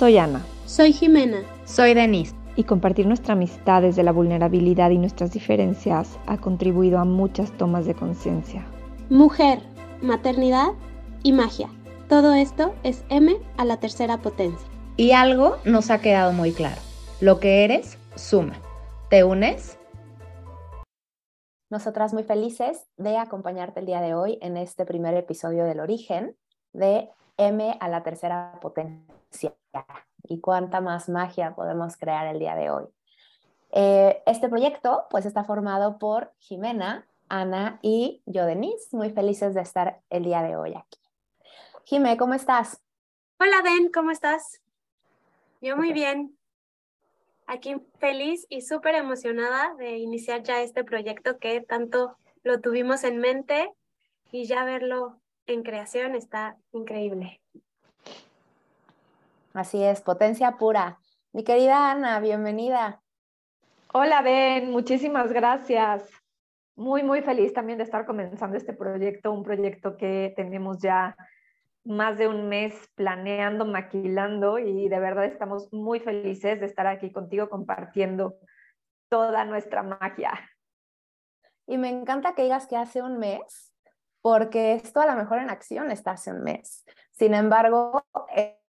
Soy Ana. Soy Jimena. Soy Denise. Y compartir nuestra amistad desde la vulnerabilidad y nuestras diferencias ha contribuido a muchas tomas de conciencia. Mujer, maternidad y magia. Todo esto es M a la tercera potencia. Y algo nos ha quedado muy claro. Lo que eres, suma. ¿Te unes? Nosotras muy felices de acompañarte el día de hoy en este primer episodio del origen de M a la tercera potencia y cuánta más magia podemos crear el día de hoy. Eh, este proyecto pues está formado por Jimena, Ana y yo, Denise, muy felices de estar el día de hoy aquí. Jimé, ¿cómo estás? Hola, Den, ¿cómo estás? Yo muy bien. Aquí feliz y súper emocionada de iniciar ya este proyecto que tanto lo tuvimos en mente y ya verlo en creación está increíble. Así es, potencia pura. Mi querida Ana, bienvenida. Hola, Ben, muchísimas gracias. Muy, muy feliz también de estar comenzando este proyecto, un proyecto que tenemos ya más de un mes planeando, maquilando y de verdad estamos muy felices de estar aquí contigo compartiendo toda nuestra magia. Y me encanta que digas que hace un mes, porque esto a lo mejor en acción está hace un mes. Sin embargo,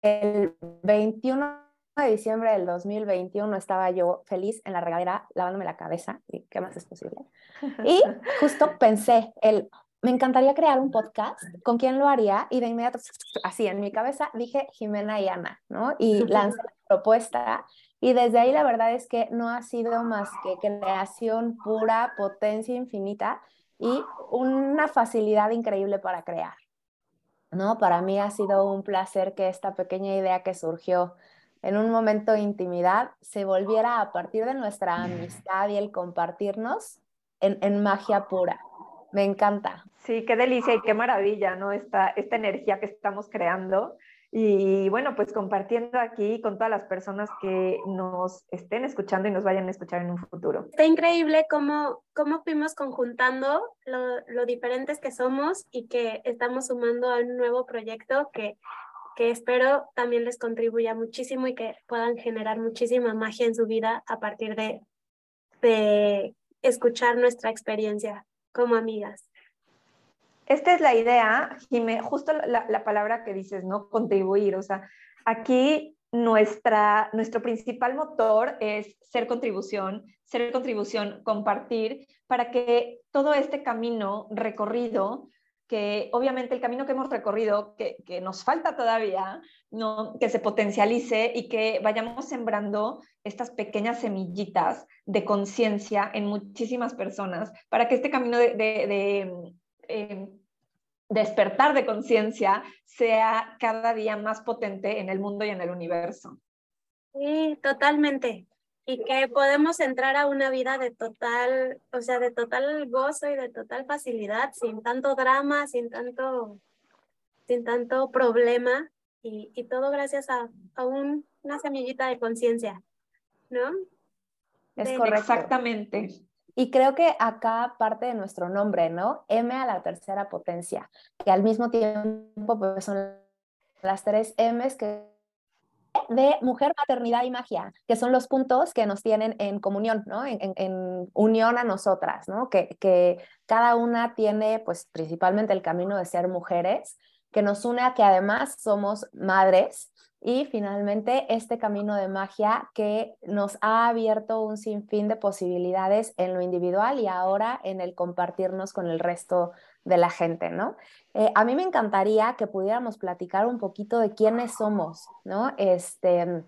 el 21 de diciembre del 2021 estaba yo feliz en la regadera lavándome la cabeza, y qué más es posible. Y justo pensé, el, me encantaría crear un podcast, ¿con quién lo haría? Y de inmediato, así en mi cabeza, dije Jimena y Ana, ¿no? Y lancé la propuesta. Y desde ahí la verdad es que no ha sido más que creación pura, potencia infinita y una facilidad increíble para crear. ¿no? Para mí ha sido un placer que esta pequeña idea que surgió en un momento de intimidad se volviera a partir de nuestra amistad y el compartirnos en, en magia pura. Me encanta. Sí, qué delicia y qué maravilla, ¿no? Esta, esta energía que estamos creando y bueno, pues compartiendo aquí con todas las personas que nos estén escuchando y nos vayan a escuchar en un futuro. Está increíble cómo, cómo fuimos conjuntando lo, lo diferentes que somos y que estamos sumando a un nuevo proyecto que, que espero también les contribuya muchísimo y que puedan generar muchísima magia en su vida a partir de, de escuchar nuestra experiencia como amigas. Esta es la idea, Jimé, justo la, la, palabra que dices, ¿no? Contribuir. O sea, aquí nuestra, nuestro principal motor es ser contribución, ser contribución, compartir, para que todo este camino recorrido, que obviamente el camino que hemos recorrido, que, que nos falta todavía, ¿no? que se potencialice y que vayamos sembrando estas pequeñas semillitas de conciencia en muchísimas personas, para que este camino de, eh, despertar de conciencia sea cada día más potente en el mundo y en el universo. Sí, totalmente. Y que podemos entrar a una vida de total, o sea, de total gozo y de total facilidad, sin tanto drama, sin tanto, sin tanto problema, y, y todo gracias a, a un, una semillita de conciencia, ¿no? Es correcto. Exactamente. Y creo que acá parte de nuestro nombre, ¿no? M a la tercera potencia, que al mismo tiempo pues, son las tres M's que de mujer, maternidad y magia, que son los puntos que nos tienen en comunión, ¿no? En, en, en unión a nosotras, ¿no? Que, que, cada una tiene, pues, principalmente el camino de ser mujeres, que nos une a que además somos madres y finalmente, este camino de magia que nos ha abierto un sinfín de posibilidades en lo individual y ahora en el compartirnos con el resto de la gente, ¿no? Eh, a mí me encantaría que pudiéramos platicar un poquito de quiénes somos, ¿no? Este,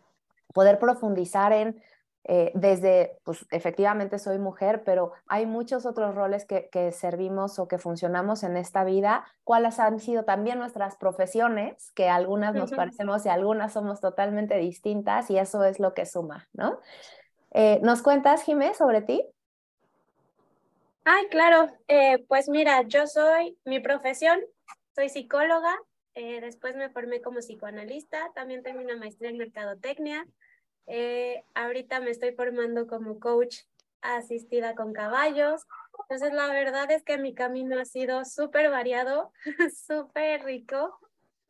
poder profundizar en eh, desde, pues efectivamente soy mujer, pero hay muchos otros roles que, que, servimos o que funcionamos en esta vida, cuáles han sido también nuestras profesiones, que algunas nos uh -huh. parecemos y algunas somos totalmente distintas y eso es lo que suma, ¿no? Eh, ¿Nos cuentas, Jimé, sobre ti? Ay, claro, eh, pues mira, yo soy mi profesión, soy psicóloga, después me formé como psicoanalista, también tengo una maestría en mercadotecnia, eh, ahorita me estoy formando como coach asistida con caballos. Entonces, la verdad es que mi camino ha sido súper variado, súper rico.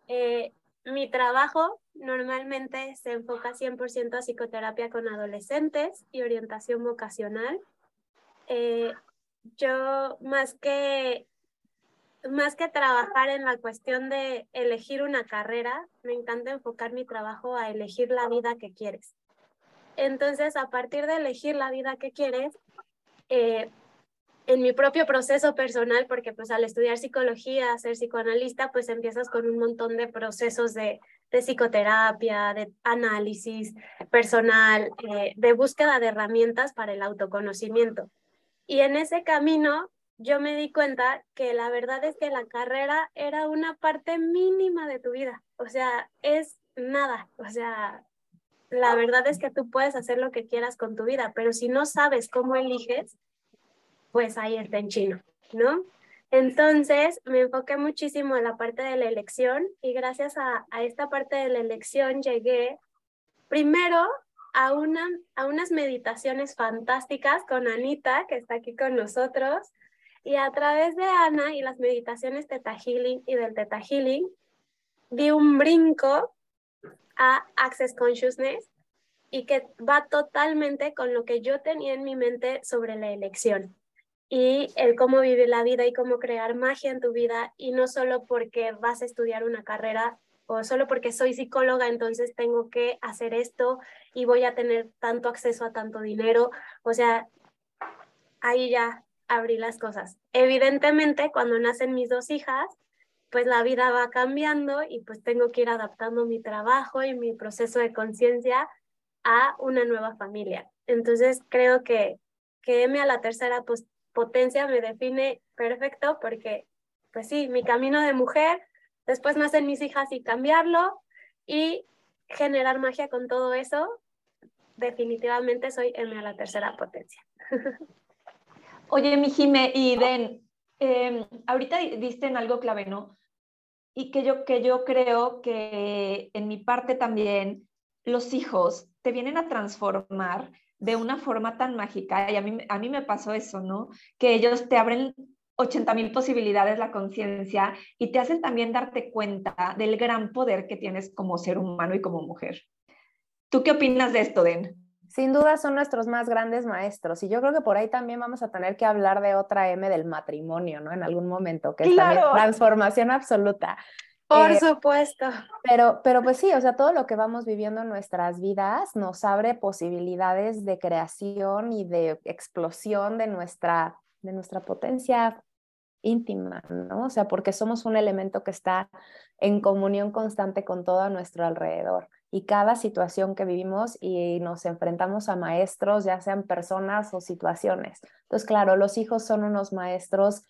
Eh, mi trabajo normalmente se enfoca 100% a psicoterapia con adolescentes y orientación vocacional. Eh, yo más que, más que trabajar en la cuestión de elegir una carrera, me encanta enfocar mi trabajo a elegir la vida que quieres. Entonces, a partir de elegir la vida que quieres, eh, en mi propio proceso personal, porque pues al estudiar psicología, ser psicoanalista, pues empiezas con un montón de procesos de, psicoterapia, de análisis personal, eh, de búsqueda de herramientas para el autoconocimiento. Y en ese camino yo me di cuenta que la verdad es que la carrera era una parte mínima de tu vida, o sea, es nada, o sea, la verdad es que tú puedes hacer lo que quieras con tu vida, pero si no sabes cómo eliges, pues ahí está en chino, ¿no? Entonces me enfoqué muchísimo en la parte de la elección y gracias a, esta parte de la elección llegué primero a, una, a unas meditaciones fantásticas con Anita, que está aquí con nosotros, y a través de Ana y las meditaciones Teta Healing y del Teta Healing, di un brinco a Access Consciousness y que va totalmente con lo que yo tenía en mi mente sobre la elección y el cómo vivir la vida y cómo crear magia en tu vida y no solo porque vas a estudiar una carrera o solo porque soy psicóloga, entonces tengo que hacer esto y voy a tener tanto acceso a tanto dinero. O sea, ahí ya abrí las cosas. Evidentemente, cuando nacen mis dos hijas, pues la vida va cambiando y pues tengo que ir adaptando mi trabajo y mi proceso de conciencia a una nueva familia. Entonces creo que, que M a la tercera pues potencia me define perfecto porque, pues sí, mi camino de mujer, después nacen mis hijas y cambiarlo y generar magia con todo eso, definitivamente soy M a la tercera potencia. Oye, mi Jime y Den, em, ahorita diste algo clave, ¿no? Y que yo, que yo creo que en mi parte también los hijos te vienen a transformar de una forma tan mágica, y a mí, a mí me pasó eso, ¿no? Que ellos te abren 80 mil posibilidades la conciencia y te hacen también darte cuenta del gran poder que tienes como ser humano y como mujer. ¿Tú qué opinas de esto, Den? Sin duda son nuestros más grandes maestros y yo creo que por ahí también vamos a tener que hablar de otra M del matrimonio, ¿no? En algún momento, que es también transformación absoluta. Por eh, supuesto. Pero, pero pues sí, o sea, todo lo que vamos viviendo en nuestras vidas nos abre posibilidades de creación y de explosión de nuestra, de nuestra potencia íntima, ¿no? O sea, porque somos un elemento que está en comunión constante con todo a nuestro alrededor. Y cada situación que vivimos y nos enfrentamos a maestros, ya sean personas o situaciones. Entonces, claro, los hijos son unos maestros.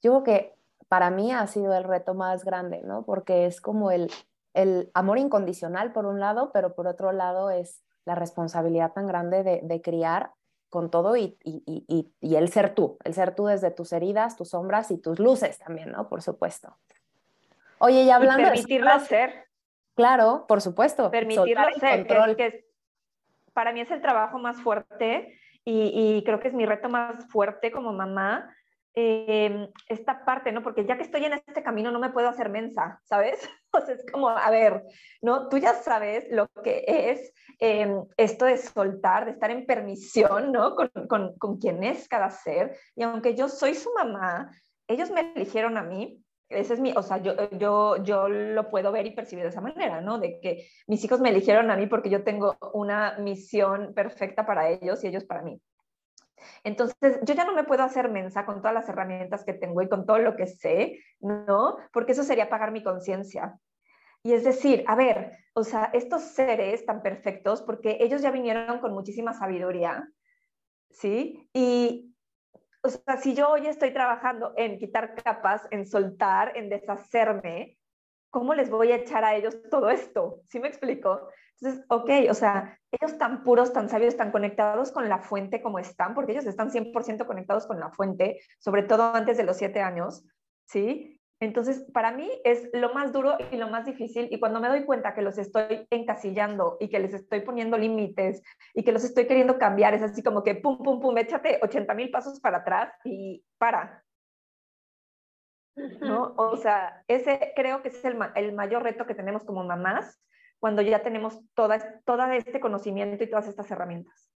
Yo creo que para mí ha sido el reto más grande, ¿no? Porque es como el, el amor incondicional por un lado, pero por otro lado es la responsabilidad tan grande de, de criar con todo y, y, y, y, el ser tú, el ser tú desde tus heridas, tus sombras y tus luces también, ¿no? Por supuesto. Oye, y hablando de... Permitirlo ser. Claro, por supuesto. Permitirlo ser, que, que para mí es el trabajo más fuerte y, creo que es mi reto más fuerte como mamá, Em, esta parte, ¿no? Porque ya que estoy en este camino no me puedo hacer mensa, ¿sabes? O sea, es como, a ver, ¿no? Tú ya sabes lo que es em, esto de soltar, de estar en permisión, ¿no? Con, con, con quién es cada ser. Y aunque yo soy su mamá, ellos me eligieron a mí, ese es mi, o sea, yo, yo, yo lo puedo ver y percibir de esa manera, ¿no? De que mis hijos me eligieron a mí porque yo tengo una misión perfecta para ellos y ellos para mí. Entonces, yo ya no me puedo hacer mensa con todas las herramientas que tengo y con todo lo que sé, ¿no? Porque eso sería pagar mi conciencia. Y es decir, a ver, o sea, estos seres tan perfectos, porque ellos ya vinieron con muchísima sabiduría, ¿sí? Y, o sea, si yo hoy estoy trabajando en quitar capas, en soltar, en deshacerme, ¿cómo les voy a echar a ellos todo esto? ¿Sí me explico? Entonces, ok, o sea, ellos tan puros, tan sabios, tan conectados con la fuente como están, porque ellos están 100% conectados con la fuente, sobre todo antes de los siete años, ¿sí? Entonces, para mí es lo más duro y lo más difícil, y cuando me doy cuenta que los estoy encasillando y que les estoy poniendo límites y que los estoy queriendo cambiar, es así como que pum, pum, pum, échate 80 mil pasos para atrás y para. ¿no? O sea, ese creo que es el, el mayor reto que tenemos como mamás cuando ya tenemos toda, toda este conocimiento y todas estas herramientas.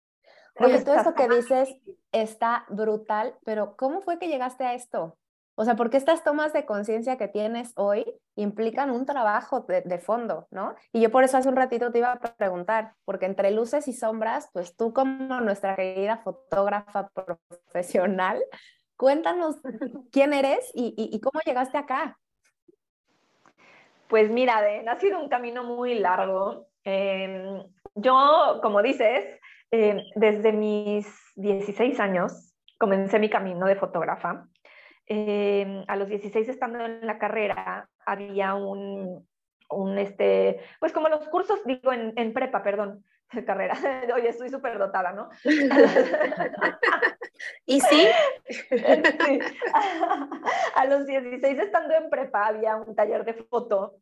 Oye, todo esto que dices está brutal, pero ¿cómo fue que llegaste a esto? O sea, porque estas tomas de conciencia que tienes hoy implican un trabajo de, fondo, ¿no? Y yo por eso hace un ratito te iba a preguntar, porque entre luces y sombras, pues tú como nuestra querida fotógrafa profesional, cuéntanos quién eres y, cómo llegaste acá. Pues mira, ha sido un camino muy largo. Em, yo, como dices, em, desde mis 16 años comencé mi camino de fotógrafa. Em, a los 16 estando en la carrera había un, un este, pues como los cursos, digo, en, en prepa, perdón, carrera. Oye, estoy súper dotada, ¿no? ¿Y sí? sí. A los 16 estando en prepa había un taller de foto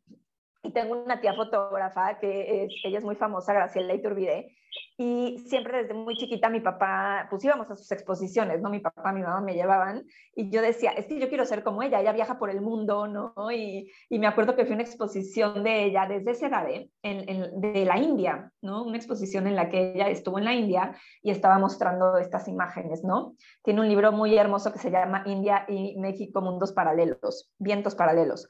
y tengo una tía fotógrafa que es, ella es muy famosa, Graciela Iturbide, y siempre desde muy chiquita mi papá, pues íbamos a sus exposiciones, ¿no? Mi papá, mi mamá me llevaban y yo decía, es que yo quiero ser como ella, ella viaja por el mundo, ¿no? Y, y me acuerdo que fue una exposición de ella desde esa edad, ¿eh? en, de la India, ¿no? Una exposición en la que ella estuvo en la India y estaba mostrando estas imágenes, ¿no? Tiene un libro muy hermoso que se llama India y México, Mundos Paralelos, Vientos Paralelos.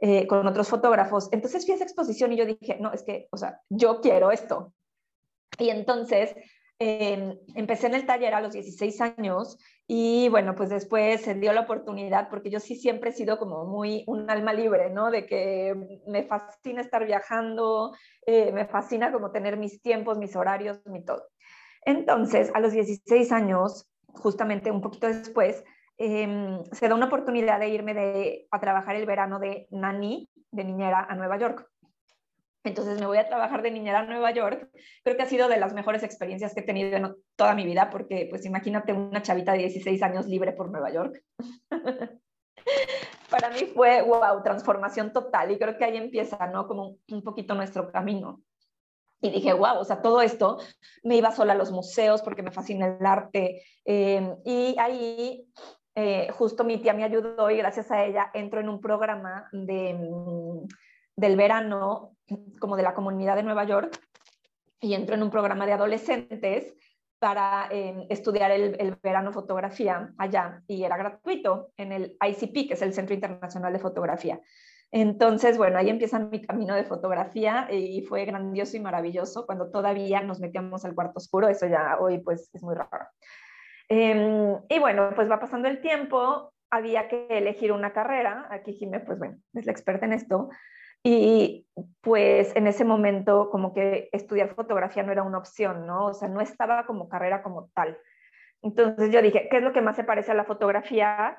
Eh, con otros fotógrafos. Entonces fui a esa exposición y yo dije, no, es que, o sea, yo quiero esto. Y entonces em, empecé en el taller a los 16 años y bueno, pues después se dio la oportunidad porque yo sí siempre he sido como muy un alma libre, ¿no? De que me fascina estar viajando, eh, me fascina como tener mis tiempos, mis horarios, mi todo. Entonces, a los 16 años, justamente un poquito después, Em, se da una oportunidad de irme a trabajar el verano de nani, de niñera, a Nueva York. Entonces me voy a trabajar de niñera a Nueva York. Creo que ha sido de las mejores experiencias que he tenido en toda mi vida, porque pues imagínate una chavita de 16 años libre por Nueva York. Para mí fue, wow, transformación total y creo que ahí empieza, ¿no? Como un poquito nuestro camino. Y dije, wow, o sea, todo esto, me iba sola a los museos porque me fascina el arte. Em, y ahí eh, justo mi tía me ayudó y gracias a ella entro en un programa de, mm, del verano como de la comunidad de Nueva York y entro en un programa de adolescentes para em, estudiar el, el, verano fotografía allá y era gratuito en el ICP, que es el Centro Internacional de Fotografía. Entonces, bueno, ahí empieza mi camino de fotografía y fue grandioso y maravilloso cuando todavía nos metíamos al cuarto oscuro, eso ya hoy pues es muy raro. Em, y bueno, pues va pasando el tiempo, había que elegir una carrera, aquí Jimé, pues bueno, es la experta en esto, y pues en ese momento como que estudiar fotografía no era una opción, ¿no? O sea, no estaba como carrera como tal. Entonces yo dije, ¿qué es lo que más se parece a la fotografía?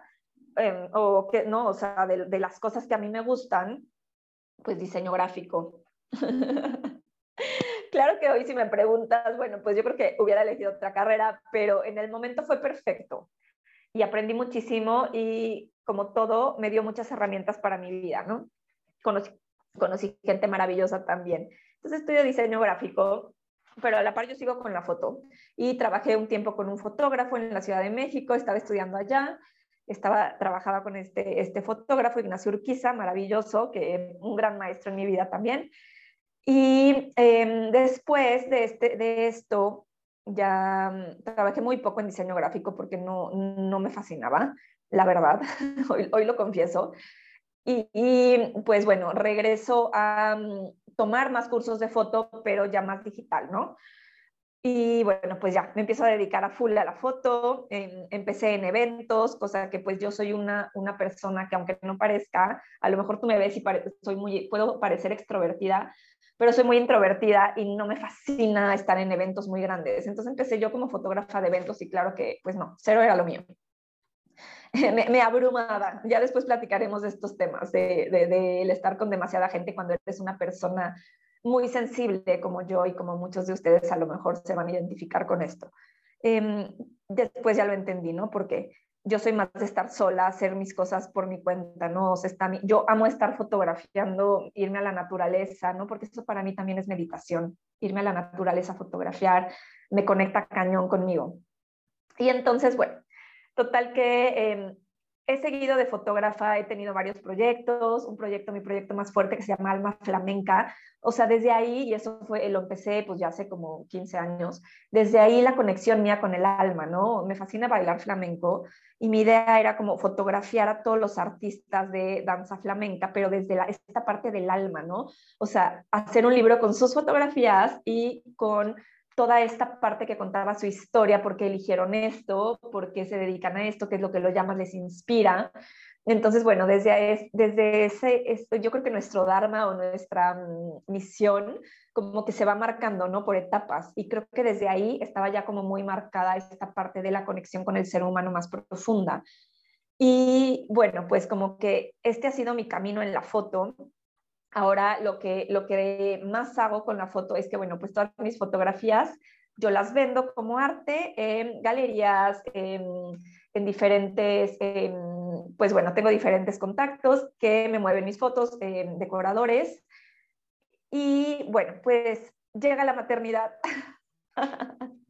Em, o que, no, o sea, de, de las cosas que a mí me gustan, pues diseño gráfico. claro que hoy si me preguntas, bueno, pues yo creo que hubiera elegido otra carrera, pero en el momento fue perfecto y aprendí muchísimo y como todo me dio muchas herramientas para mi vida, ¿no? Conocí, gente maravillosa también. Entonces estudio diseño gráfico, pero a la par yo sigo con la foto y trabajé un tiempo con un fotógrafo en la Ciudad de México, estaba estudiando allá, estaba trabajaba con este, este fotógrafo Ignacio Urquiza, maravilloso, que un gran maestro en mi vida también. Y em, después de, este, de esto, ya mm, trabajé muy poco en diseño gráfico porque no, no me fascinaba, la verdad, hoy, hoy lo confieso. Y, y, pues bueno, regreso a mm, tomar más cursos de foto, pero ya más digital, ¿no? Y bueno, pues ya me empiezo a dedicar a full a la foto, em, empecé en eventos, cosa que pues yo soy una, una persona que aunque no parezca, a lo mejor tú me ves y soy muy, puedo parecer extrovertida, pero soy muy introvertida y no me fascina estar en eventos muy grandes. Entonces empecé yo como fotógrafa de eventos y claro que, pues no, cero era lo mío. me, me, abrumaba. Ya después platicaremos de estos temas, de, de, estar con demasiada gente cuando eres una persona muy sensible como yo y como muchos de ustedes a lo mejor se van a identificar con esto. Eh, después ya lo entendí, ¿no? Porque yo soy más de estar sola, hacer mis cosas por mi cuenta, ¿no? O sea, yo amo estar fotografiando, irme a la naturaleza, ¿no? Porque eso para mí también es meditación, irme a la naturaleza a fotografiar, me conecta cañón conmigo. Y entonces, bueno, total que em, he seguido de fotógrafa, he tenido varios proyectos, un proyecto, mi proyecto más fuerte que se llama Alma Flamenca, o sea, desde ahí, y eso fue, lo empecé pues ya hace como 15 años, desde ahí la conexión mía con el alma, ¿no? Me fascina bailar flamenco y mi idea era como fotografiar a todos los artistas de danza flamenca, pero desde esta parte del alma, ¿no? O sea, hacer un libro con sus fotografías y con toda esta parte que contaba su historia, por qué eligieron esto, por qué se dedican a esto, qué es lo que lo llaman, les inspira. Entonces, bueno, desde, desde ese, esto, yo creo que nuestro Dharma o nuestra mm, misión como que se va marcando, ¿no? Por etapas. Y creo que desde ahí estaba ya como muy marcada esta parte de la conexión con el ser humano más profunda. Y bueno, pues como que este ha sido mi camino en la foto. Ahora lo que, lo que más hago con la foto es que, bueno, pues todas mis fotografías yo las vendo como arte en galerías, en, diferentes, pues bueno, tengo diferentes contactos que me mueven mis fotos, decoradores. Y bueno, pues llega la maternidad.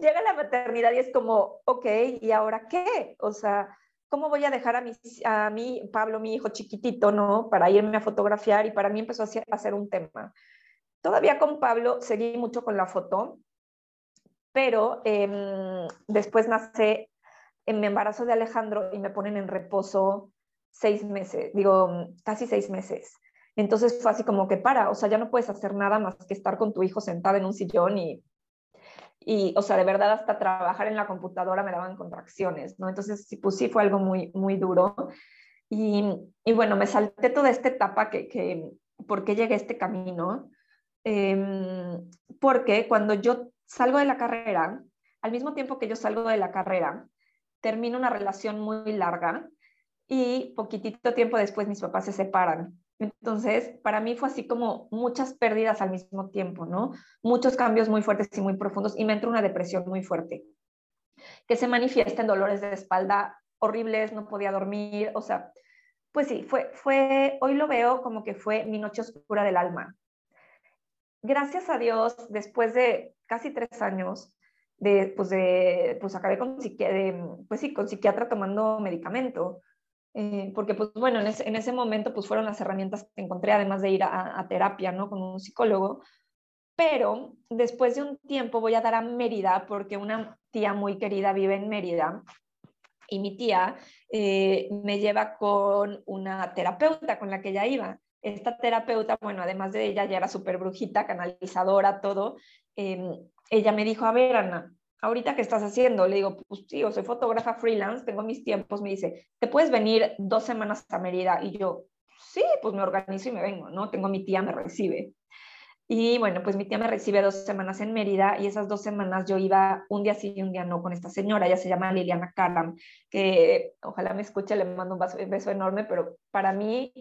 llega la maternidad y es como, ok, ¿y ahora qué? O sea, ¿cómo voy a dejar a mi, a mí, Pablo, mi hijo chiquitito, ¿no? Para irme a fotografiar y para mí empezó a ser un tema. Todavía con Pablo seguí mucho con la foto, pero em, después nace en mi embarazo de Alejandro y me ponen en reposo seis meses, digo, casi seis meses. Entonces fue así como que para, o sea, ya no puedes hacer nada más que estar con tu hijo sentado en un sillón y y, o sea, de verdad hasta trabajar en la computadora me daban contracciones, ¿no? Entonces, sí, pues sí fue algo muy, muy duro. Y, y bueno, me salté toda esta etapa que, que ¿por qué llegué a este camino? Em, porque cuando yo salgo de la carrera, al mismo tiempo que yo salgo de la carrera, termino una relación muy larga y poquitito tiempo después mis papás se separan. Entonces, para mí fue así como muchas pérdidas al mismo tiempo, ¿no? Muchos cambios muy fuertes y muy profundos y me entró una depresión muy fuerte, que se manifiesta en dolores de espalda horribles, no podía dormir, o sea, pues sí, fue, fue, hoy lo veo como que fue mi noche oscura del alma. Gracias a Dios, después de casi tres años, de, pues, de, pues acabé con, pues sí, con psiquiatra tomando medicamento eh, porque pues bueno, en ese, en ese, momento pues fueron las herramientas que encontré, además de ir a, terapia, ¿no? Con un psicólogo. Pero después de un tiempo voy a dar a Mérida, porque una tía muy querida vive en Mérida, y mi tía eh, me lleva con una terapeuta con la que ella iba. Esta terapeuta, bueno, además de ella, ya era súper brujita, canalizadora, todo. Eh, ella me dijo, a ver, Ana, ahorita qué estás haciendo? Le digo, pues sí, soy fotógrafa freelance, tengo mis tiempos. Me dice, ¿te puedes venir dos semanas a Mérida? Y yo, sí, pues me organizo y me vengo, ¿no? Tengo mi tía, me recibe. Y bueno, pues mi tía me recibe dos semanas en Mérida y esas dos semanas yo iba un día sí y un día no con esta señora, ella se llama Liliana Karam, que ojalá me escuche, le mando un beso enorme, pero para mí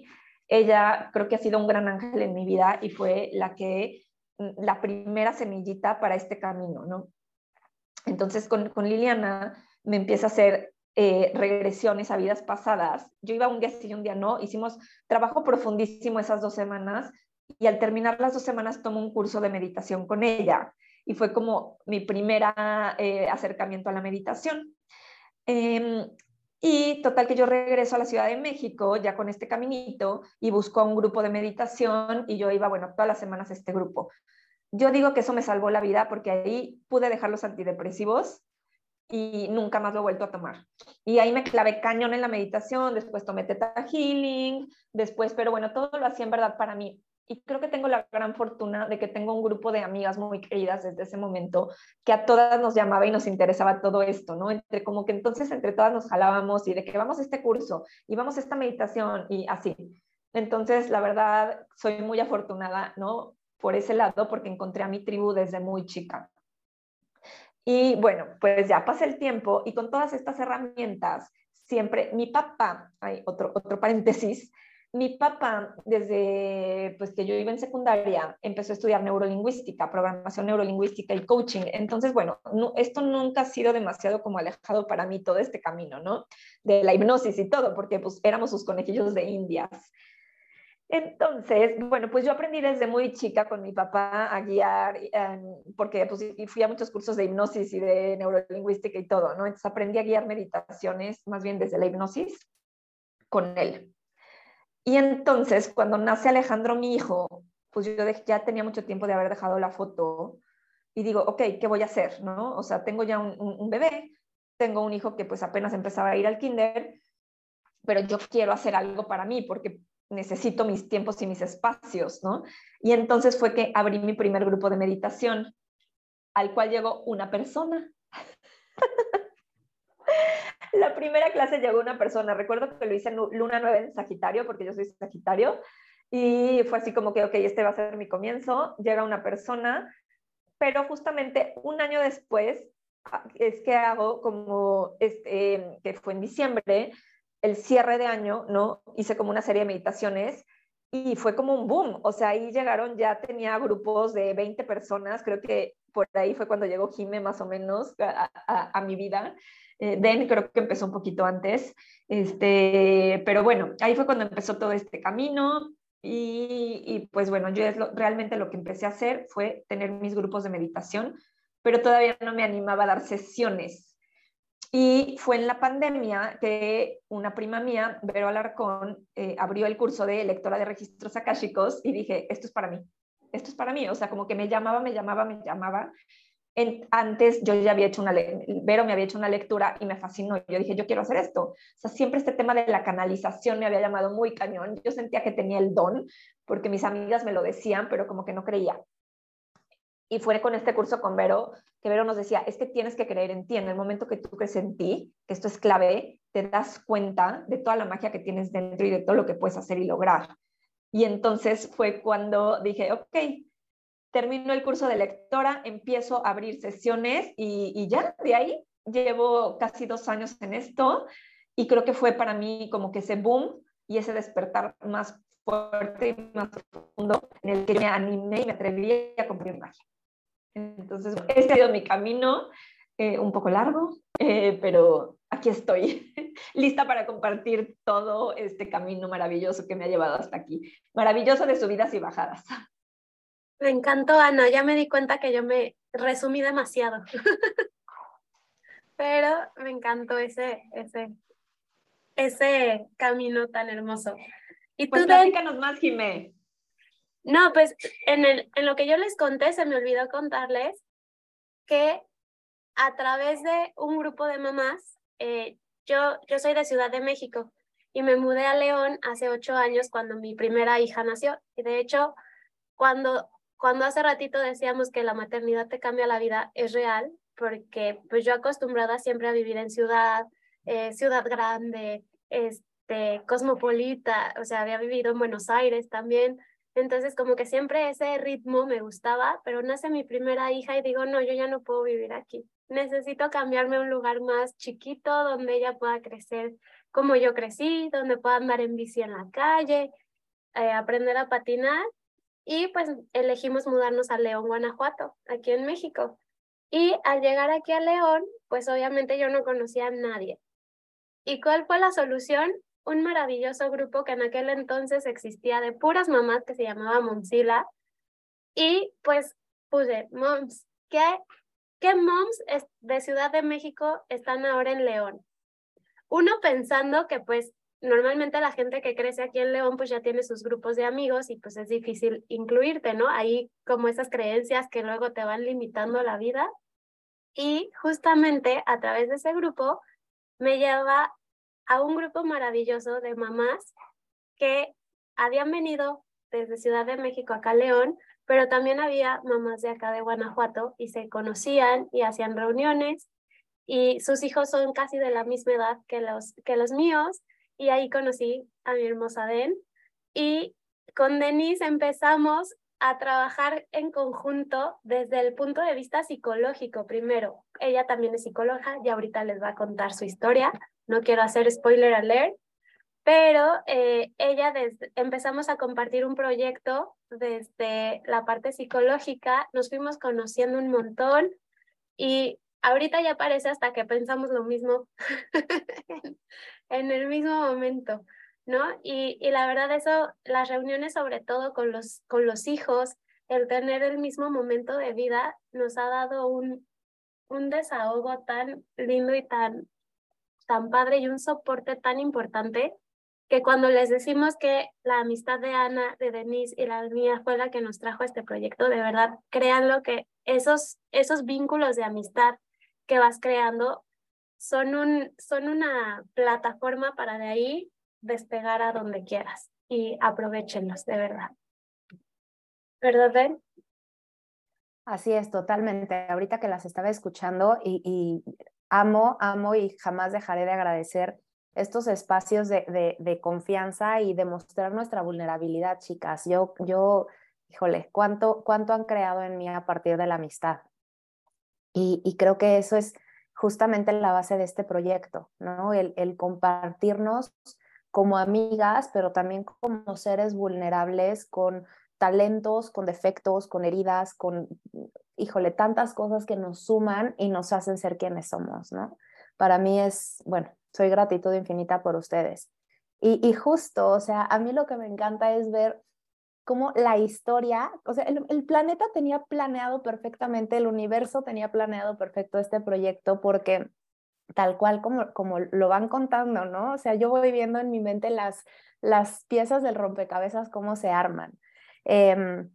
ella creo que ha sido un gran ángel en mi vida y fue la que, la primera semillita para este camino, ¿no? Entonces con, Liliana me empieza a hacer eh, regresiones a vidas pasadas. Yo iba un día sí y un día no. Hicimos trabajo profundísimo esas dos semanas y al terminar las dos semanas tomo un curso de meditación con ella y fue como mi primer eh, acercamiento a la meditación. Em, y total que yo regreso a la Ciudad de México ya con este caminito y busco a un grupo de meditación y yo iba, bueno, todas las semanas a este grupo yo digo que eso me salvó la vida porque ahí pude dejar los antidepresivos y nunca más lo he vuelto a tomar. Y ahí me clavé cañón en la meditación, después tomé Teta Healing, después, pero bueno, todo lo hacía en verdad para mí. Y creo que tengo la gran fortuna de que tengo un grupo de amigas muy queridas desde ese momento que a todas nos llamaba y nos interesaba todo esto, ¿no? Entre como que entonces entre todas nos jalábamos y de que vamos a este curso y vamos a esta meditación y así. Entonces, la verdad, soy muy afortunada, ¿no? Por ese lado porque encontré a mi tribu desde muy chica. Y bueno, pues ya pasa el tiempo y con todas estas herramientas, siempre mi papá, hay otro, otro paréntesis, mi papá, desde pues, que yo iba en secundaria, empezó a estudiar neurolingüística, programación neurolingüística y coaching. Entonces, bueno, esto nunca ha sido demasiado como alejado para mí todo este camino, ¿no? De la hipnosis y todo, porque pues éramos sus conejillos de indias. Entonces, bueno, pues yo aprendí desde muy chica con mi papá a guiar, em, porque pues, fui a muchos cursos de hipnosis y de neurolingüística y todo, ¿no? Entonces aprendí a guiar meditaciones, más bien desde la hipnosis, con él. Y entonces, cuando nace Alejandro, mi hijo, pues yo ya tenía mucho tiempo de haber dejado la foto y digo, ok, ¿qué voy a hacer? ¿no? O sea, tengo ya un, un bebé, tengo un hijo que pues apenas empezaba a ir al kinder, pero yo quiero hacer algo para mí porque necesito mis tiempos y mis espacios, ¿no? Y entonces fue que abrí mi primer grupo de meditación, al cual llegó una persona. la primera clase llegó una persona, recuerdo que lo hice en luna nueva en Sagitario, porque yo soy Sagitario, y fue así como que, ok, este va a ser mi comienzo, llega una persona, pero justamente un año después ah, es que hago como, este, que fue en diciembre, el cierre de año, ¿no? Hice como una serie de meditaciones y fue como un boom, o sea, ahí llegaron, ya tenía grupos de 20 personas, creo que por ahí fue cuando llegó Jime más o menos a, mi vida. Eh, Den creo que empezó un poquito antes, este, pero bueno, ahí fue cuando empezó todo este camino y, y pues bueno, yo es realmente lo que empecé a hacer fue tener mis grupos de meditación, pero todavía no me animaba a dar sesiones y fue en la pandemia que una prima mía, Vero Alarcón, eh, abrió el curso de lectora de registros akáshicos y dije, esto es para mí, esto es para mí. O sea, como que me llamaba, me llamaba, me llamaba. antes yo ya había hecho una, Vero me había hecho una lectura y me fascinó. Yo dije, yo quiero hacer esto. O sea, siempre este tema de la canalización me había llamado muy cañón. Yo sentía que tenía el don porque mis amigas me lo decían, pero como que no creía. Y fue con este curso con Vero, que Vero nos decía, es que tienes que creer en ti. En el momento que tú crees en ti, que esto es clave, te das cuenta de toda la magia que tienes dentro y de todo lo que puedes hacer y lograr. Y entonces fue cuando dije, ok, termino el curso de lectora, empiezo a abrir sesiones y, y ya de ahí llevo casi dos años en esto y creo que fue para mí como que ese boom y ese despertar más fuerte y más profundo en el que me animé y me atreví a cumplir magia. Entonces, este ha sido mi camino, eh, un poco largo, eh, pero aquí estoy, lista para compartir todo este camino maravilloso que me ha llevado hasta aquí. Maravilloso de subidas y bajadas. Me encantó, Ana. Ya me di cuenta que yo me resumí demasiado. pero me encantó ese, ese, ese camino tan hermoso. Y pues tú, platícanos más, Jimé. No, pues en, el, en lo que yo les conté, se me olvidó contarles que a través de un grupo de mamás, eh, yo, yo soy de Ciudad de México y me mudé a León hace ocho años cuando mi primera hija nació. Y de hecho, cuando, cuando hace ratito decíamos que la maternidad te cambia la vida, es real, porque pues yo acostumbrada siempre a vivir en ciudad, eh, ciudad grande, este, cosmopolita, o sea, había vivido en Buenos Aires también, entonces, como que siempre ese ritmo me gustaba, pero nace mi primera hija y digo, no, yo ya no puedo vivir aquí. Necesito cambiarme a un lugar más chiquito donde ella pueda crecer como yo crecí, donde pueda andar en bici en la calle, eh, aprender a patinar. Y pues elegimos mudarnos a León, Guanajuato, aquí en México. Y al llegar aquí a León, pues obviamente yo no conocía a nadie. ¿Y cuál fue la solución? Un maravilloso grupo que en aquel entonces existía de puras mamás que se llamaba Momsila. Y pues puse, moms, ¿qué, qué moms de Ciudad de México están ahora en León? Uno pensando que pues normalmente la gente que crece aquí en León pues ya tiene sus grupos de amigos y pues es difícil incluirte, ¿no? Ahí como esas creencias que luego te van limitando la vida. Y justamente a través de ese grupo me lleva a un grupo maravilloso de mamás que habían venido desde Ciudad de México acá a León, pero también había mamás de acá de Guanajuato y se conocían y hacían reuniones. Y sus hijos son casi de la misma edad que los, que los míos. Y ahí conocí a mi hermosa Den. Y con Denise empezamos a trabajar en conjunto desde el punto de vista psicológico primero. Ella también es psicóloga y ahorita les va a contar su historia, no quiero hacer spoiler alert, pero eh, ella desde, empezamos a compartir un proyecto desde la parte psicológica, nos fuimos conociendo un montón y ahorita ya parece hasta que pensamos lo mismo en el mismo momento. ¿no? Y, y la verdad eso, las reuniones sobre todo con los, con los hijos, el tener el mismo momento de vida nos ha dado un, un desahogo tan lindo y tan, tan padre y un soporte tan importante que cuando les decimos que la amistad de Ana, de Denise y la mía fue la que nos trajo este proyecto, de verdad, créanlo que esos, esos vínculos de amistad que vas creando son, un, son una plataforma para de ahí despegar a donde quieras y aprovechenlos, de verdad. ¿Verdad, Ben? Así es, totalmente. Ahorita que las estaba escuchando y, amo, amo y jamás dejaré de agradecer estos espacios de, de, confianza y de mostrar nuestra vulnerabilidad, chicas. Yo, yo, híjole, ¿cuánto, cuánto han creado en mí a partir de la amistad? Y, y creo que eso es justamente la base de este proyecto, ¿no? El, el compartirnos como amigas, pero también como seres vulnerables con talentos, con defectos, con heridas, con, híjole, tantas cosas que nos suman y nos hacen ser quienes somos, ¿no? Para mí es, bueno, soy gratitud infinita por ustedes. Y, justo, o sea, a mí lo que me encanta es ver cómo la historia, o sea, el, el, planeta tenía planeado perfectamente, el universo tenía planeado perfecto este proyecto porque tal cual como, como lo van contando, ¿no? O sea, yo voy viendo en mi mente las, las piezas del rompecabezas, cómo se arman. Em,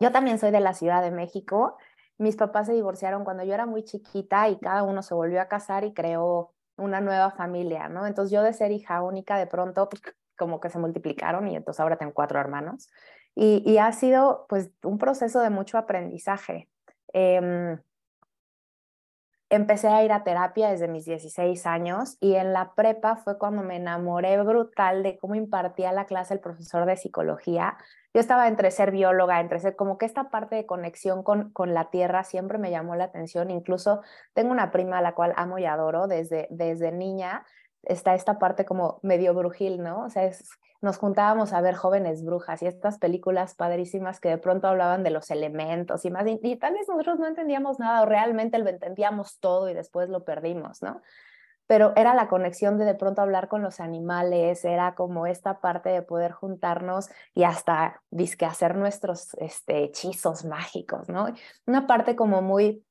yo también soy de la Ciudad de México. Mis papás se divorciaron cuando yo era muy chiquita y cada uno se volvió a casar y creó una nueva familia, ¿no? Entonces yo de ser hija única de pronto pues, como que se multiplicaron y entonces ahora tengo cuatro hermanos. Y, y ha sido pues un proceso de mucho aprendizaje. Eh, empecé a ir a terapia desde mis 16 años y en la prepa fue cuando me enamoré brutal de cómo impartía la clase el profesor de psicología. Yo estaba entre ser bióloga, entre ser como que esta parte de conexión con, con la tierra siempre me llamó la atención. Incluso tengo una prima a la cual amo y adoro desde, desde niña. Está esta parte como medio brujil, ¿no? O sea, es nos juntábamos a ver jóvenes brujas y estas películas padrísimas que de pronto hablaban de los elementos y más, y, tal vez nosotros no entendíamos nada o realmente lo entendíamos todo y después lo perdimos, ¿no? Pero era la conexión de de pronto hablar con los animales, era como esta parte de poder juntarnos y hasta disque hacer nuestros este, hechizos mágicos, ¿no? Una parte como muy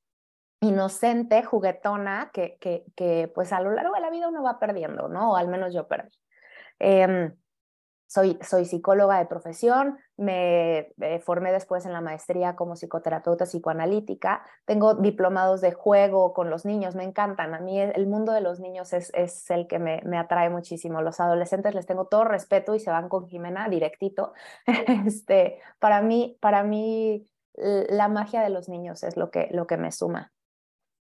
inocente, juguetona, que, que, que pues a lo largo de la vida uno va perdiendo, ¿no? O al menos yo perdí. Eh, soy, soy psicóloga de profesión, me eh, formé después en la maestría como psicoterapeuta psicoanalítica, tengo diplomados de juego con los niños, me encantan, a mí el mundo de los niños es, es el que me, me, atrae muchísimo, los adolescentes les tengo todo respeto y se van con Jimena directito, este, para mí, para mí la magia de los niños es lo que, lo que me suma.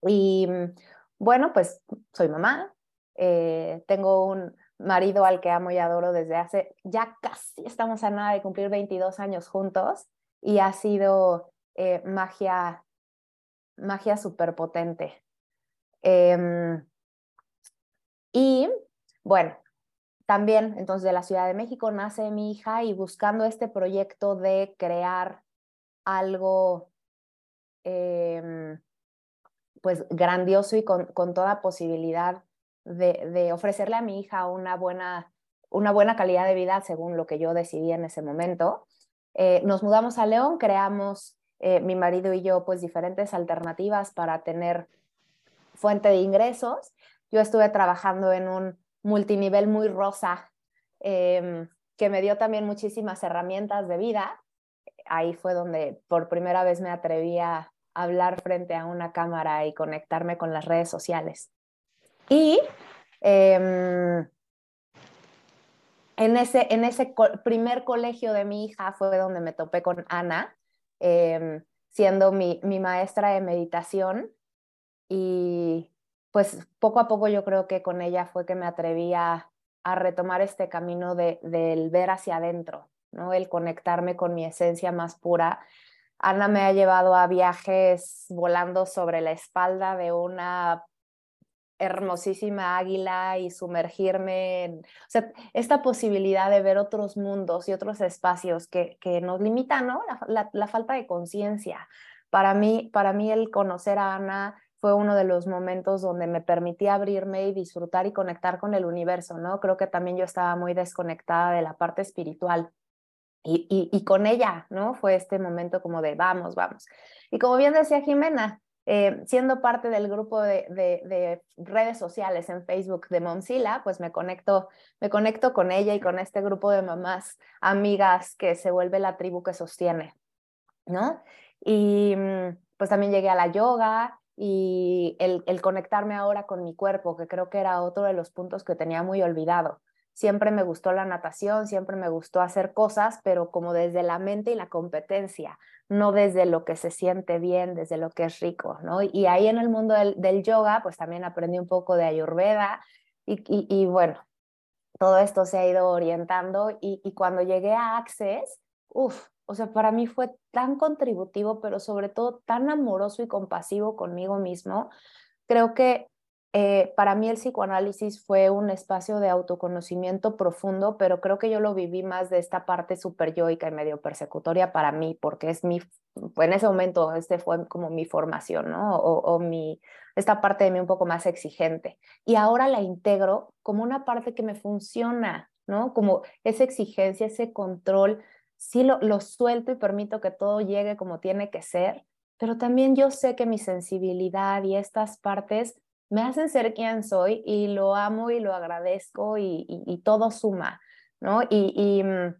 Y mm, bueno, pues soy mamá, eh, tengo un, marido al que amo y adoro desde hace, ya casi estamos a nada de cumplir 22 años juntos y ha sido eh, magia, magia súper potente. Em, y bueno, también entonces de la Ciudad de México nace mi hija y buscando este proyecto de crear algo em, pues grandioso y con, con toda posibilidad de, ofrecerle a mi hija una buena, una buena calidad de vida según lo que yo decidí en ese momento. Eh, nos mudamos a León, creamos eh, mi marido y yo pues diferentes alternativas para tener fuente de ingresos. Yo estuve trabajando en un multinivel muy rosa em, que me dio también muchísimas herramientas de vida. Ahí fue donde por primera vez me atreví a hablar frente a una cámara y conectarme con las redes sociales. Y em, en ese, en ese primer colegio de mi hija fue donde me topé con Ana, em, siendo mi, mi maestra de meditación. Y pues poco a poco yo creo que con ella fue que me atreví a, a retomar este camino de, del ver hacia adentro, ¿no? el conectarme con mi esencia más pura. Ana me ha llevado a viajes volando sobre la espalda de una hermosísima águila y sumergirme en, o sea, esta posibilidad de ver otros mundos y otros espacios que, que nos limitan, ¿no? La, la, falta de conciencia. Para mí, para mí el conocer a Ana fue uno de los momentos donde me permití abrirme y disfrutar y conectar con el universo, ¿no? Creo que también yo estaba muy desconectada de la parte espiritual. Y, y, con ella, ¿no? Fue este momento como de vamos, vamos. Y como bien decía Jimena, eh, siendo parte del grupo de, de, redes sociales en Facebook de Momsila, pues me conecto, me conecto con ella y con este grupo de mamás amigas que se vuelve la tribu que sostiene, ¿no? Y mm, pues también llegué a la yoga, y el, el, conectarme ahora con mi cuerpo, que creo que era otro de los puntos que tenía muy olvidado. Siempre me gustó la natación, siempre me gustó hacer cosas, pero como desde la mente y la competencia, no desde lo que se siente bien, desde lo que es rico, ¿no? Y ahí en el mundo del, yoga, pues también aprendí un poco de ayurveda y bueno, todo esto se ha ido orientando y, y cuando llegué a Access, uff, o sea, para mí fue tan contributivo, pero sobre todo tan amoroso y compasivo conmigo mismo. Creo que eh, para mí el psicoanálisis fue un espacio de autoconocimiento profundo, pero creo que yo lo viví más de esta parte super yoica y medio persecutoria para mí, porque es mi, en ese momento este fue como mi formación, ¿no? O, o mi, esta parte de mí un poco más exigente. Y ahora la integro como una parte que me funciona, ¿no? Como esa exigencia, ese control, sí lo, lo suelto y permito que todo llegue como tiene que ser, pero también yo sé que mi sensibilidad y estas partes me hacen ser quien soy y lo amo y lo agradezco y, todo suma, ¿no? Y, y, mm,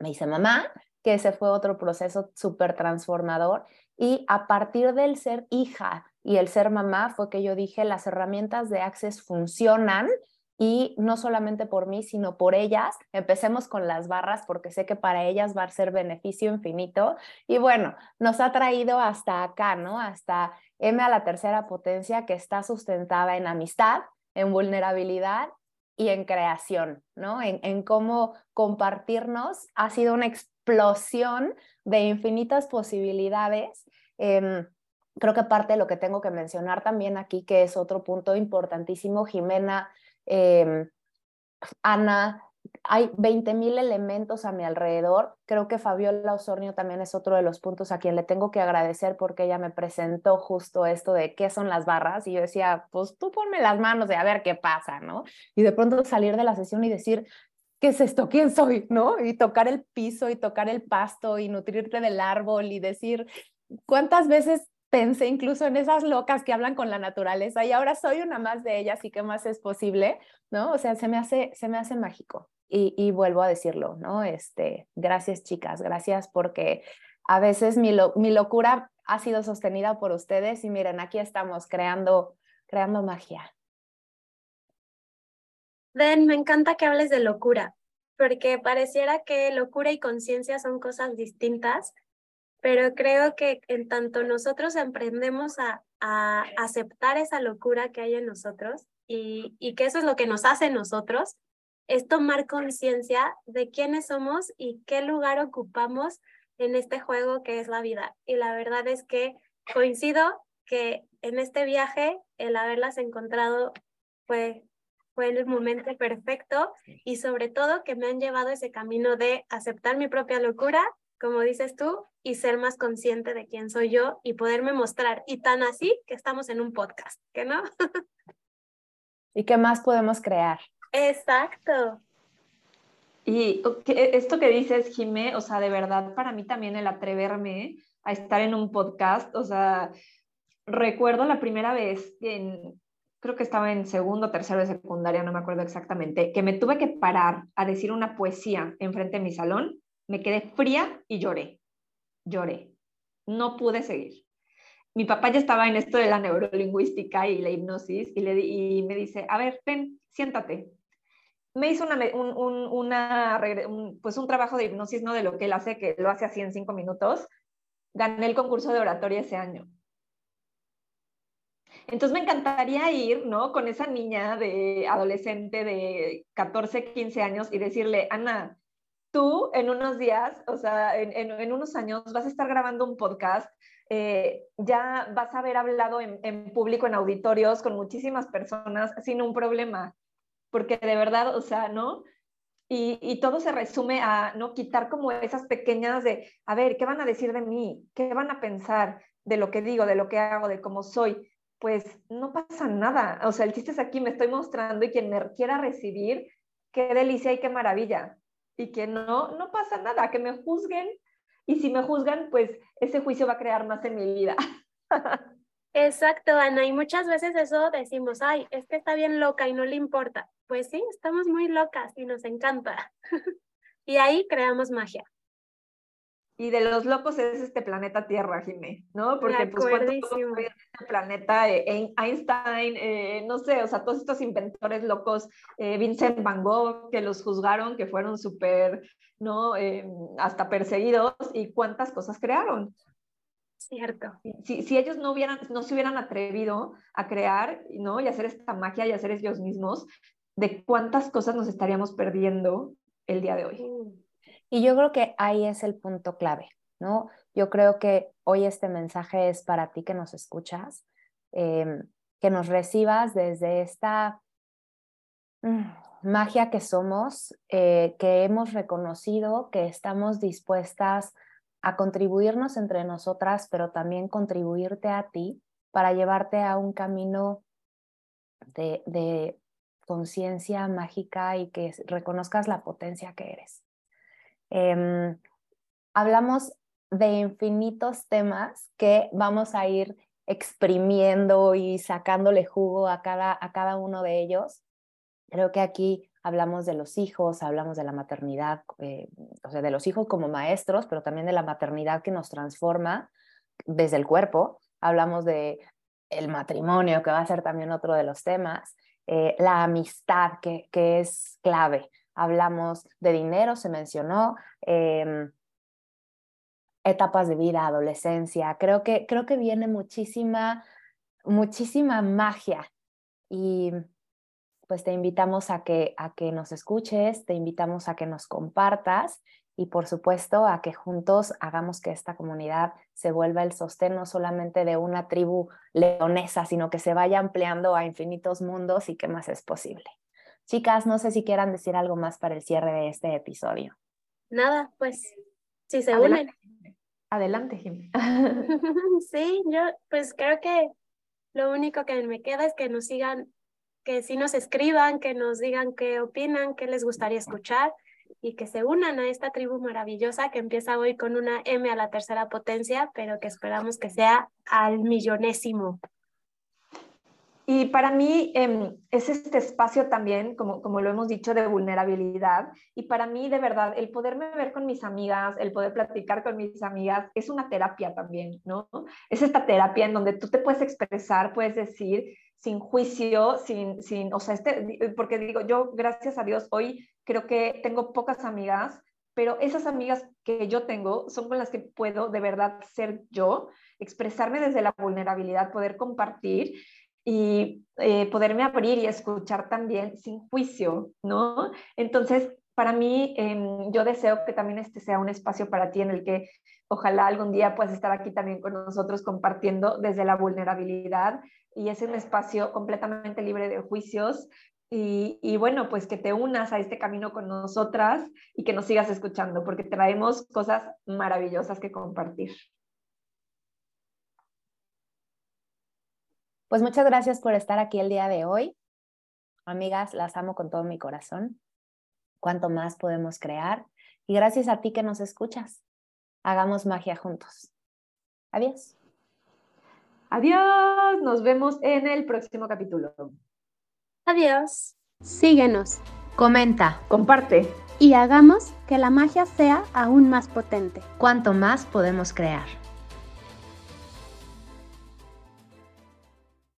me dice mamá que ese fue otro proceso súper transformador y a partir del ser hija y el ser mamá fue que yo dije las herramientas de Access funcionan y no solamente por mí, sino por ellas. Empecemos con las barras porque sé que para ellas va a ser beneficio infinito. Y bueno, nos ha traído hasta acá, ¿no? Hasta M a la tercera potencia que está sustentada en amistad, en vulnerabilidad y en creación, ¿no? En, cómo compartirnos ha sido una explosión de infinitas posibilidades. Em, creo que parte de lo que tengo que mencionar también aquí, que es otro punto importantísimo, Jimena Em, Ana, hay 20 mil elementos a mi alrededor. Creo que Fabiola Osornio también es otro de los puntos a quien le tengo que agradecer porque ella me presentó justo esto de qué son las barras y yo decía, pues tú ponme las manos de a ver qué pasa, ¿no? Y de pronto salir de la sesión y decir, ¿qué es esto? ¿Quién soy? ¿No? Y tocar el piso y tocar el pasto y nutrirte del árbol y decir, ¿cuántas veces pensé incluso en esas locas que hablan con la naturaleza y ahora soy una más de ellas y qué más es posible, ¿no? O sea, se me hace, se me hace mágico. Y, vuelvo a decirlo, ¿no? Este, gracias chicas, gracias porque a veces mi, mi locura ha sido sostenida por ustedes y miren, aquí estamos creando, creando magia. Ben, me encanta que hables de locura, porque pareciera que locura y conciencia son cosas distintas, pero creo que en tanto nosotros emprendemos a, aceptar esa locura que hay en nosotros y, y, que eso es lo que nos hace nosotros, es tomar conciencia de quiénes somos y qué lugar ocupamos en este juego que es la vida. Y la verdad es que coincido que en este viaje el haberlas encontrado fue, fue el momento perfecto y sobre todo que me han llevado ese camino de aceptar mi propia locura como dices tú, y ser más consciente de quién soy yo y poderme mostrar. Y tan así que estamos en un podcast, ¿que no? ¿Y qué más podemos crear? Exacto. Y esto que dices, Jimé, o sea, de verdad, para mí también el atreverme a estar en un podcast, o sea, recuerdo la primera vez, en, creo que estaba en segundo, tercero de secundaria, no me acuerdo exactamente, que me tuve que parar a decir una poesía enfrente de mi salón me quedé fría y lloré, lloré. No pude seguir. Mi papá ya estaba en esto de la neurolingüística y la hipnosis y, le, y me dice, a ver, ven, siéntate. Me hizo una, un, una, pues un trabajo de hipnosis, no de lo que él hace, que lo hace así en cinco minutos. Gané el concurso de oratoria ese año. Entonces me encantaría ir, ¿no? Con esa niña de adolescente de 14, 15 años y decirle, Ana, tú en unos días, o sea, en, unos años vas a estar grabando un podcast, eh, ya vas a haber hablado en, público, en auditorios, con muchísimas personas sin un problema, porque de verdad, o sea, ¿no? Y, y, todo se resume a no quitar como esas pequeñas de, a ver, ¿qué van a decir de mí? ¿Qué van a pensar de lo que digo, de lo que hago, de cómo soy? pues no pasa nada. O sea, el chiste es aquí, me estoy mostrando y quien me quiera recibir, qué delicia y qué maravilla. Y que no, no pasa nada, que me juzguen. Y si me juzgan, pues ese juicio va a crear más en mi vida. Exacto, Ana. Y muchas veces eso decimos, ay, es que está bien loca y no le importa. Pues sí, estamos muy locas y nos encanta. y ahí creamos magia. Y de los locos es este planeta Tierra, Jimé, ¿no? Porque pues cuánto este planeta, eh, Einstein, eh, no sé, o sea, todos estos inventores locos, eh, Vincent Van Gogh, que los juzgaron, que fueron súper, ¿no? hasta perseguidos, y cuántas cosas crearon. Cierto. Si, si, ellos no, hubieran, no se hubieran atrevido a crear, ¿no? Y hacer esta magia y hacer ellos mismos, de cuántas cosas nos estaríamos perdiendo el día de hoy. Mm. Y yo creo que ahí es el punto clave, ¿no? Yo creo que hoy este mensaje es para ti que nos escuchas, em, que nos recibas desde esta mm, magia que somos, eh, que hemos reconocido, que estamos dispuestas a contribuirnos entre nosotras, pero también contribuirte a ti para llevarte a un camino de, de conciencia mágica y que reconozcas la potencia que eres. Em, hablamos de infinitos temas que vamos a ir exprimiendo y sacándole jugo a cada, a cada uno de ellos. Creo que aquí hablamos de los hijos, hablamos de la maternidad, eh, o sea, de los hijos como maestros, pero también de la maternidad que nos transforma desde el cuerpo. Hablamos de el matrimonio, que va a ser también otro de los temas, eh, la amistad, que, que es clave hablamos de dinero, se mencionó, em, etapas de vida, adolescencia. Creo que, creo que viene muchísima, muchísima magia y pues te invitamos a que, a que nos escuches, te invitamos a que nos compartas y por supuesto a que juntos hagamos que esta comunidad se vuelva el sostén no solamente de una tribu leonesa, sino que se vaya ampliando a infinitos mundos y que más es posible. Chicas, no sé si quieran decir algo más para el cierre de este episodio. Nada, pues si se unen. Adelante, Jim. sí, yo pues creo que lo único que me queda es que nos sigan, que sí nos escriban, que nos digan qué opinan, qué les gustaría escuchar y que se unan a esta tribu maravillosa que empieza hoy con una M a la tercera potencia, pero que esperamos que sea al millonésimo. Y para mí em, es este espacio también, como, como lo hemos dicho, de vulnerabilidad. Y para mí, de verdad, el poderme ver con mis amigas, el poder platicar con mis amigas, es una terapia también, ¿no? Es esta terapia en donde tú te puedes expresar, puedes decir sin juicio, sin, sin, o sea, este, porque digo, yo, gracias a Dios, hoy creo que tengo pocas amigas, pero esas amigas que yo tengo son con las que puedo de verdad ser yo, expresarme desde la vulnerabilidad, poder compartir y eh, poderme abrir y escuchar también sin juicio, ¿no? Entonces, para mí, em, yo deseo que también este sea un espacio para ti en el que ojalá algún día puedas estar aquí también con nosotros compartiendo desde la vulnerabilidad y es un espacio completamente libre de juicios y, y, bueno, pues que te unas a este camino con nosotras y que nos sigas escuchando porque traemos cosas maravillosas que compartir. Pues muchas gracias por estar aquí el día de hoy. Amigas, las amo con todo mi corazón. Cuánto más podemos crear. Y gracias a ti que nos escuchas. Hagamos magia juntos. Adiós. Adiós. Nos vemos en el próximo capítulo. Adiós. Síguenos. Comenta. Comparte. Y hagamos que la magia sea aún más potente. Cuánto más podemos crear.